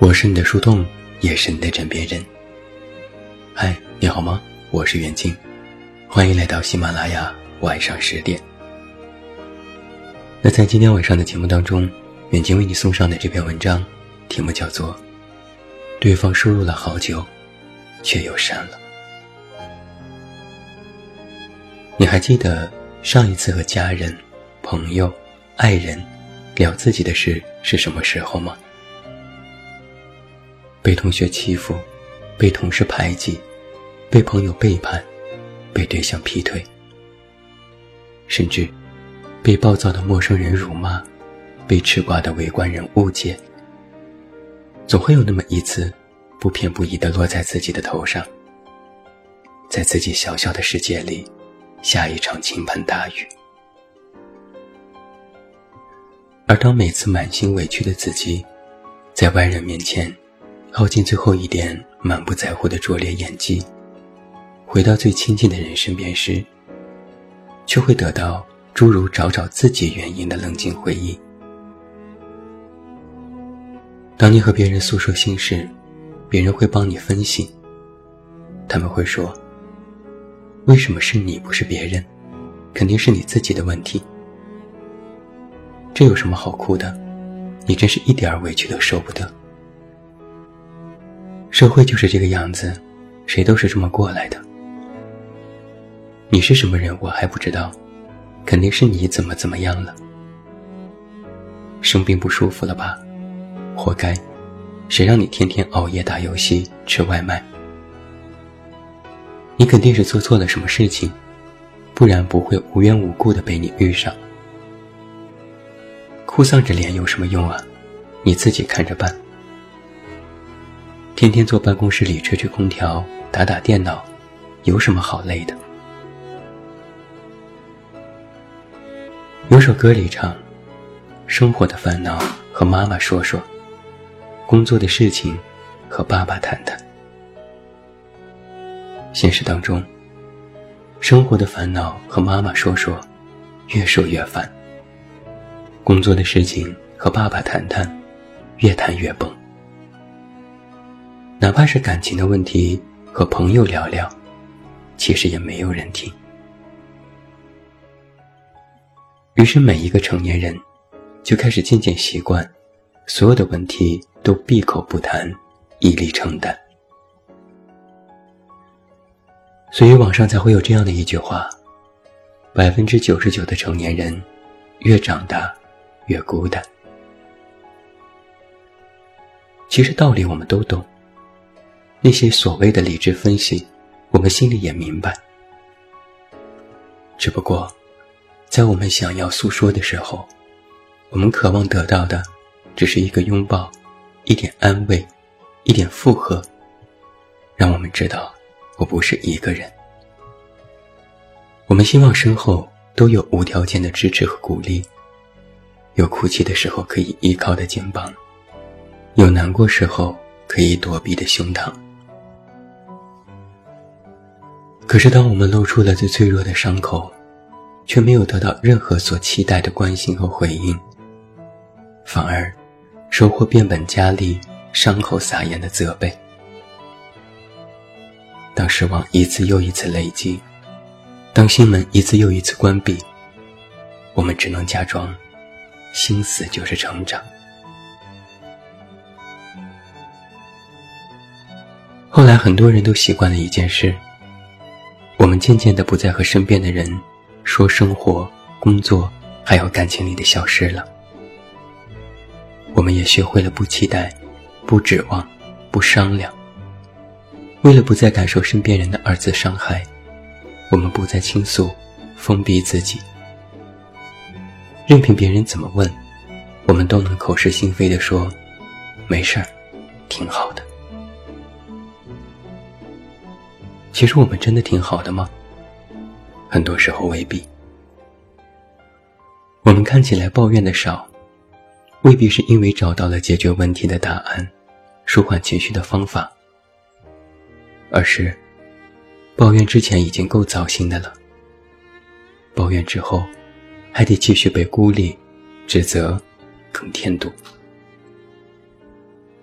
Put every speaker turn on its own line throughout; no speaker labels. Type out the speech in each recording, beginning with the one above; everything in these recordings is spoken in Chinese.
我是你的树洞，也是你的枕边人。嗨，你好吗？我是袁静，欢迎来到喜马拉雅晚上十点。那在今天晚上的节目当中，远近为你送上的这篇文章，题目叫做《对方输入了好久，却又删了》。你还记得上一次和家人、朋友、爱人聊自己的事是什么时候吗？被同学欺负，被同事排挤，被朋友背叛，被对象劈腿，甚至被暴躁的陌生人辱骂，被吃瓜的围观人误解，总会有那么一次，不偏不倚地落在自己的头上，在自己小小的世界里。下一场倾盆大雨，而当每次满心委屈的自己，在外人面前，耗尽最后一点满不在乎的拙劣演技，回到最亲近的人身边时，却会得到诸如找找自己原因的冷静回忆。当你和别人诉说心事，别人会帮你分析，他们会说。为什么是你不是别人？肯定是你自己的问题。这有什么好哭的？你真是一点委屈都受不得。社会就是这个样子，谁都是这么过来的。你是什么人我还不知道，肯定是你怎么怎么样了。生病不舒服了吧？活该，谁让你天天熬夜打游戏吃外卖？你肯定是做错了什么事情，不然不会无缘无故的被你遇上。哭丧着脸有什么用啊？你自己看着办。天天坐办公室里吹吹空调、打打电脑，有什么好累的？有首歌里唱：“生活的烦恼和妈妈说说，工作的事情和爸爸谈谈。”现实当中，生活的烦恼和妈妈说说，越说越烦；工作的事情和爸爸谈谈，越谈越崩。哪怕是感情的问题和朋友聊聊，其实也没有人听。于是，每一个成年人就开始渐渐习惯，所有的问题都闭口不谈，一力承担。所以网上才会有这样的一句话：百分之九十九的成年人，越长大越孤单。其实道理我们都懂，那些所谓的理智分析，我们心里也明白。只不过，在我们想要诉说的时候，我们渴望得到的，只是一个拥抱，一点安慰，一点附和，让我们知道。我不是一个人。我们希望身后都有无条件的支持和鼓励，有哭泣的时候可以依靠的肩膀，有难过时候可以躲避的胸膛。可是，当我们露出了最脆弱的伤口，却没有得到任何所期待的关心和回应，反而收获变本加厉、伤口撒盐的责备。当失望一次又一次累积，当心门一次又一次关闭，我们只能假装，心死就是成长。后来很多人都习惯了一件事，我们渐渐的不再和身边的人说生活、工作，还有感情里的小事了。我们也学会了不期待、不指望、不商量。为了不再感受身边人的二次伤害，我们不再倾诉，封闭自己，任凭别人怎么问，我们都能口是心非的说：“没事儿，挺好的。”其实我们真的挺好的吗？很多时候未必。我们看起来抱怨的少，未必是因为找到了解决问题的答案，舒缓情绪的方法。而是，抱怨之前已经够糟心的了。抱怨之后，还得继续被孤立、指责，更添堵。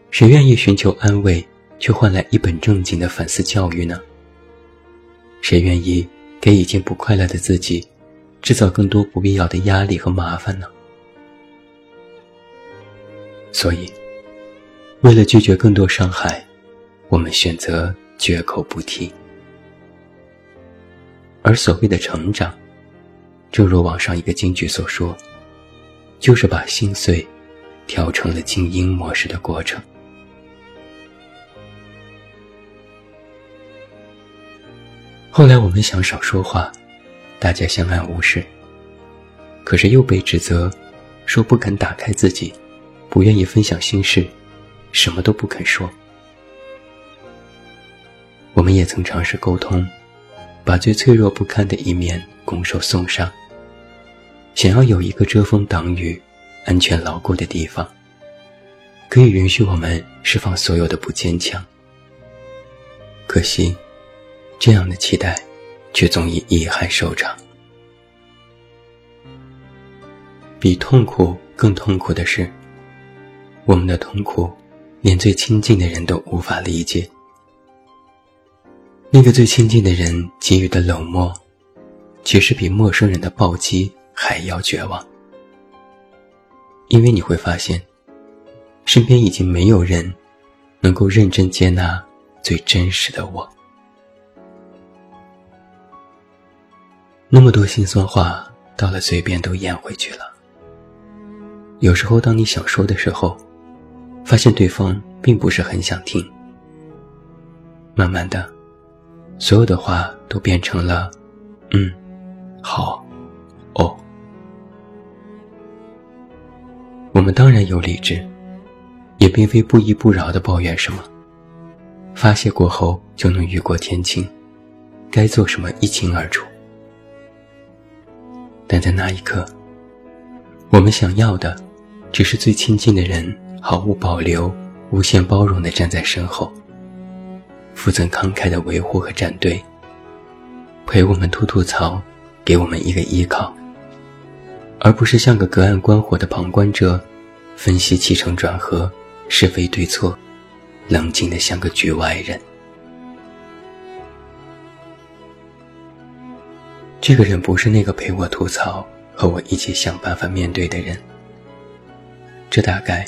谁愿意寻求安慰，却换来一本正经的反思教育呢？谁愿意给已经不快乐的自己，制造更多不必要的压力和麻烦呢？所以，为了拒绝更多伤害，我们选择绝口不提。而所谓的成长，正如网上一个金句所说，就是把心碎调成了静音模式的过程。后来我们想少说话，大家相安无事。可是又被指责，说不肯打开自己，不愿意分享心事，什么都不肯说。我们也曾尝试沟通，把最脆弱不堪的一面拱手送上，想要有一个遮风挡雨、安全牢固的地方，可以允许我们释放所有的不坚强。可惜。这样的期待，却总以遗憾收场。比痛苦更痛苦的是，我们的痛苦，连最亲近的人都无法理解。那个最亲近的人给予的冷漠，其实比陌生人的暴击还要绝望。因为你会发现，身边已经没有人，能够认真接纳最真实的我。那么多心酸话到了嘴边都咽回去了。有时候，当你想说的时候，发现对方并不是很想听。慢慢的，所有的话都变成了“嗯，好，哦”。我们当然有理智，也并非不依不饶的抱怨什么。发泄过后就能雨过天晴，该做什么一清二楚。但在那一刻，我们想要的，只是最亲近的人毫无保留、无限包容地站在身后，负责慷慨的维护和站队，陪我们吐吐槽，给我们一个依靠，而不是像个隔岸观火的旁观者，分析起承转合、是非对错，冷静的像个局外人。这个人不是那个陪我吐槽和我一起想办法面对的人。这大概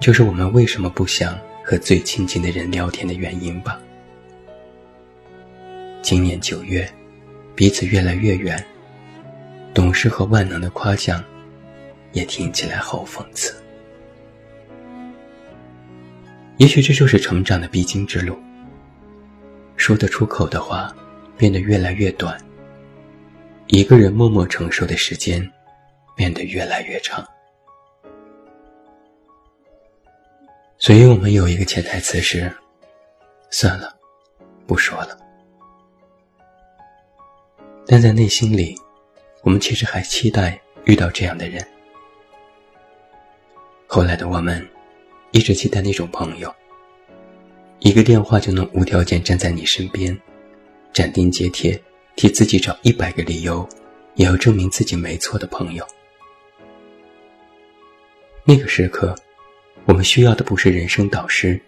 就是我们为什么不想和最亲近的人聊天的原因吧。今年九月，彼此越来越远，懂事和万能的夸奖，也听起来好讽刺。也许这就是成长的必经之路。说得出口的话，变得越来越短。一个人默默承受的时间，变得越来越长。所以我们有一个潜台词是：算了，不说了。但在内心里，我们其实还期待遇到这样的人。后来的我们，一直期待那种朋友，一个电话就能无条件站在你身边，斩钉截铁。替自己找一百个理由，也要证明自己没错的朋友。那个时刻，我们需要的不是人生导师，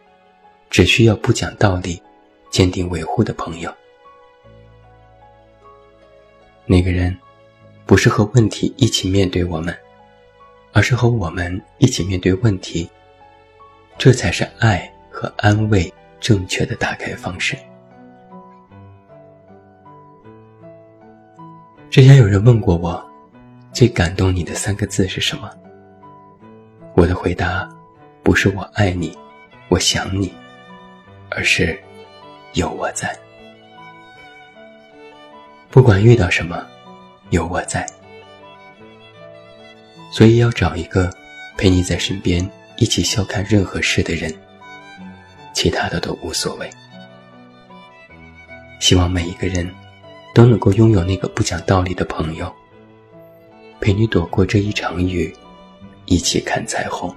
只需要不讲道理、坚定维护的朋友。那个人，不是和问题一起面对我们，而是和我们一起面对问题。这才是爱和安慰正确的打开方式。之前有人问过我，最感动你的三个字是什么？我的回答，不是我爱你，我想你，而是有我在。不管遇到什么，有我在。所以要找一个陪你在身边，一起笑看任何事的人，其他的都无所谓。希望每一个人。都能够拥有那个不讲道理的朋友，陪你躲过这一场雨，一起看彩虹。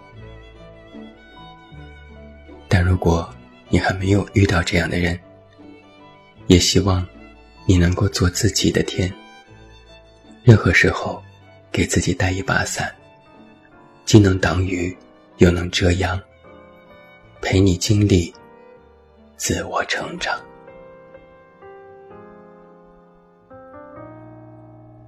但如果你还没有遇到这样的人，也希望你能够做自己的天。任何时候，给自己带一把伞，既能挡雨，又能遮阳，陪你经历自我成长。